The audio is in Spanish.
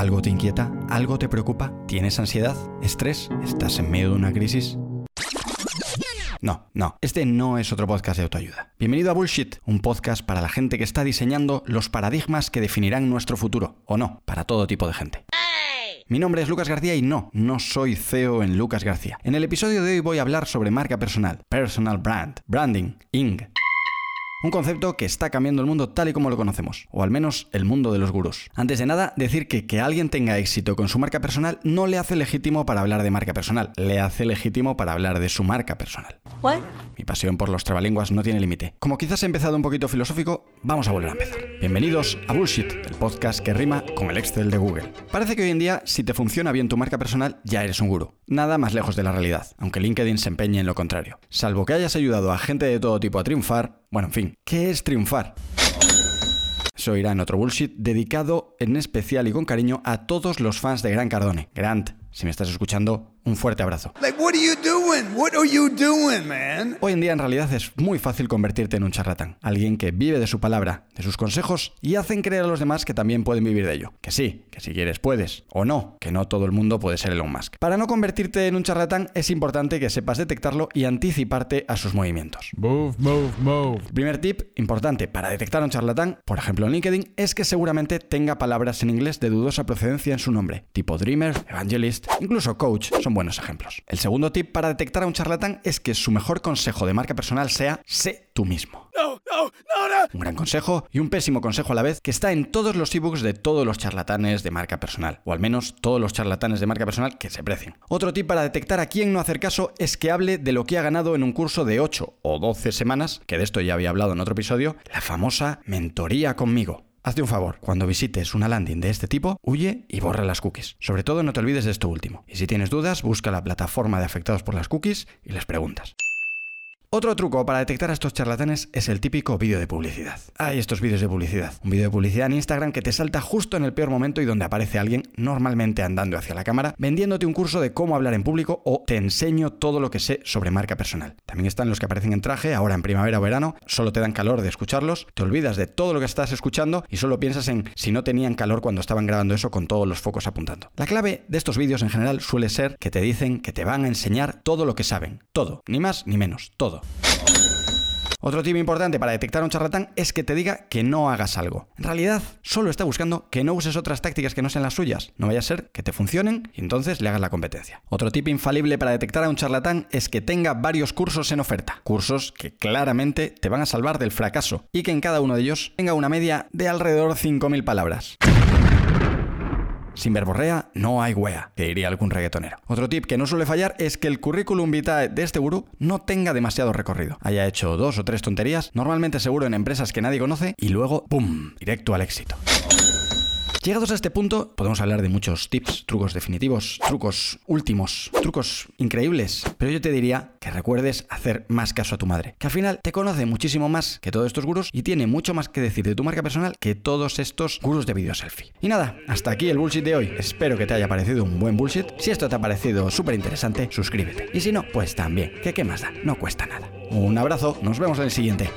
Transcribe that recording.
¿Algo te inquieta? ¿Algo te preocupa? ¿Tienes ansiedad? ¿Estrés? ¿Estás en medio de una crisis? No, no, este no es otro podcast de autoayuda. Bienvenido a Bullshit, un podcast para la gente que está diseñando los paradigmas que definirán nuestro futuro, o no, para todo tipo de gente. Mi nombre es Lucas García y no, no soy CEO en Lucas García. En el episodio de hoy voy a hablar sobre marca personal, personal brand, branding, ING, un concepto que está cambiando el mundo tal y como lo conocemos, o al menos el mundo de los gurús. Antes de nada, decir que que alguien tenga éxito con su marca personal no le hace legítimo para hablar de marca personal, le hace legítimo para hablar de su marca personal. Mi pasión por los trabalenguas no tiene límite. Como quizás he empezado un poquito filosófico, vamos a volver a empezar. Bienvenidos a Bullshit, el podcast que rima con el Excel de Google. Parece que hoy en día, si te funciona bien tu marca personal, ya eres un gurú. Nada más lejos de la realidad, aunque LinkedIn se empeñe en lo contrario. Salvo que hayas ayudado a gente de todo tipo a triunfar, bueno, en fin, ¿qué es triunfar? Eso irá en otro bullshit dedicado en especial y con cariño a todos los fans de Gran Cardone. Grant, si me estás escuchando, un fuerte abrazo. Hoy en día en realidad es muy fácil convertirte en un charlatán, alguien que vive de su palabra, de sus consejos y hacen creer a los demás que también pueden vivir de ello. Que sí, que si quieres puedes, o no, que no todo el mundo puede ser Elon Musk. Para no convertirte en un charlatán es importante que sepas detectarlo y anticiparte a sus movimientos. Move, move, move. Primer tip importante para detectar a un charlatán, por ejemplo en LinkedIn, es que seguramente tenga palabras en inglés de dudosa procedencia en su nombre, tipo dreamer, evangelist, incluso coach, son buenos ejemplos. El segundo tip para detectar a un charlatán es que su mejor consejo de marca personal sea sé tú mismo. Un gran consejo y un pésimo consejo a la vez que está en todos los ebooks de todos los charlatanes de marca personal, o al menos todos los charlatanes de marca personal que se precien. Otro tip para detectar a quién no hacer caso es que hable de lo que ha ganado en un curso de 8 o 12 semanas, que de esto ya había hablado en otro episodio, la famosa mentoría conmigo. Hazte un favor, cuando visites una landing de este tipo, huye y borra las cookies. Sobre todo no te olvides de esto último. Y si tienes dudas, busca la plataforma de afectados por las cookies y les preguntas. Otro truco para detectar a estos charlatanes es el típico vídeo de publicidad. Hay estos vídeos de publicidad. Un vídeo de publicidad en Instagram que te salta justo en el peor momento y donde aparece alguien, normalmente andando hacia la cámara, vendiéndote un curso de cómo hablar en público o te enseño todo lo que sé sobre marca personal. También están los que aparecen en traje, ahora en primavera o verano, solo te dan calor de escucharlos, te olvidas de todo lo que estás escuchando y solo piensas en si no tenían calor cuando estaban grabando eso con todos los focos apuntando. La clave de estos vídeos en general suele ser que te dicen que te van a enseñar todo lo que saben. Todo. Ni más ni menos. Todo. Otro tip importante para detectar a un charlatán es que te diga que no hagas algo. En realidad, solo está buscando que no uses otras tácticas que no sean las suyas. No vaya a ser que te funcionen y entonces le hagas la competencia. Otro tip infalible para detectar a un charlatán es que tenga varios cursos en oferta. Cursos que claramente te van a salvar del fracaso y que en cada uno de ellos tenga una media de alrededor 5.000 palabras. Sin verborrea no hay wea, que diría algún reggaetonero. Otro tip que no suele fallar es que el currículum vitae de este gurú no tenga demasiado recorrido. Haya hecho dos o tres tonterías, normalmente seguro en empresas que nadie conoce, y luego, ¡pum!, directo al éxito. Llegados a este punto, podemos hablar de muchos tips, trucos definitivos, trucos últimos, trucos increíbles, pero yo te diría que recuerdes hacer más caso a tu madre, que al final te conoce muchísimo más que todos estos gurús y tiene mucho más que decir de tu marca personal que todos estos gurús de video selfie. Y nada, hasta aquí el bullshit de hoy. Espero que te haya parecido un buen bullshit. Si esto te ha parecido súper interesante, suscríbete. Y si no, pues también, que qué más da, no cuesta nada. Un abrazo, nos vemos en el siguiente.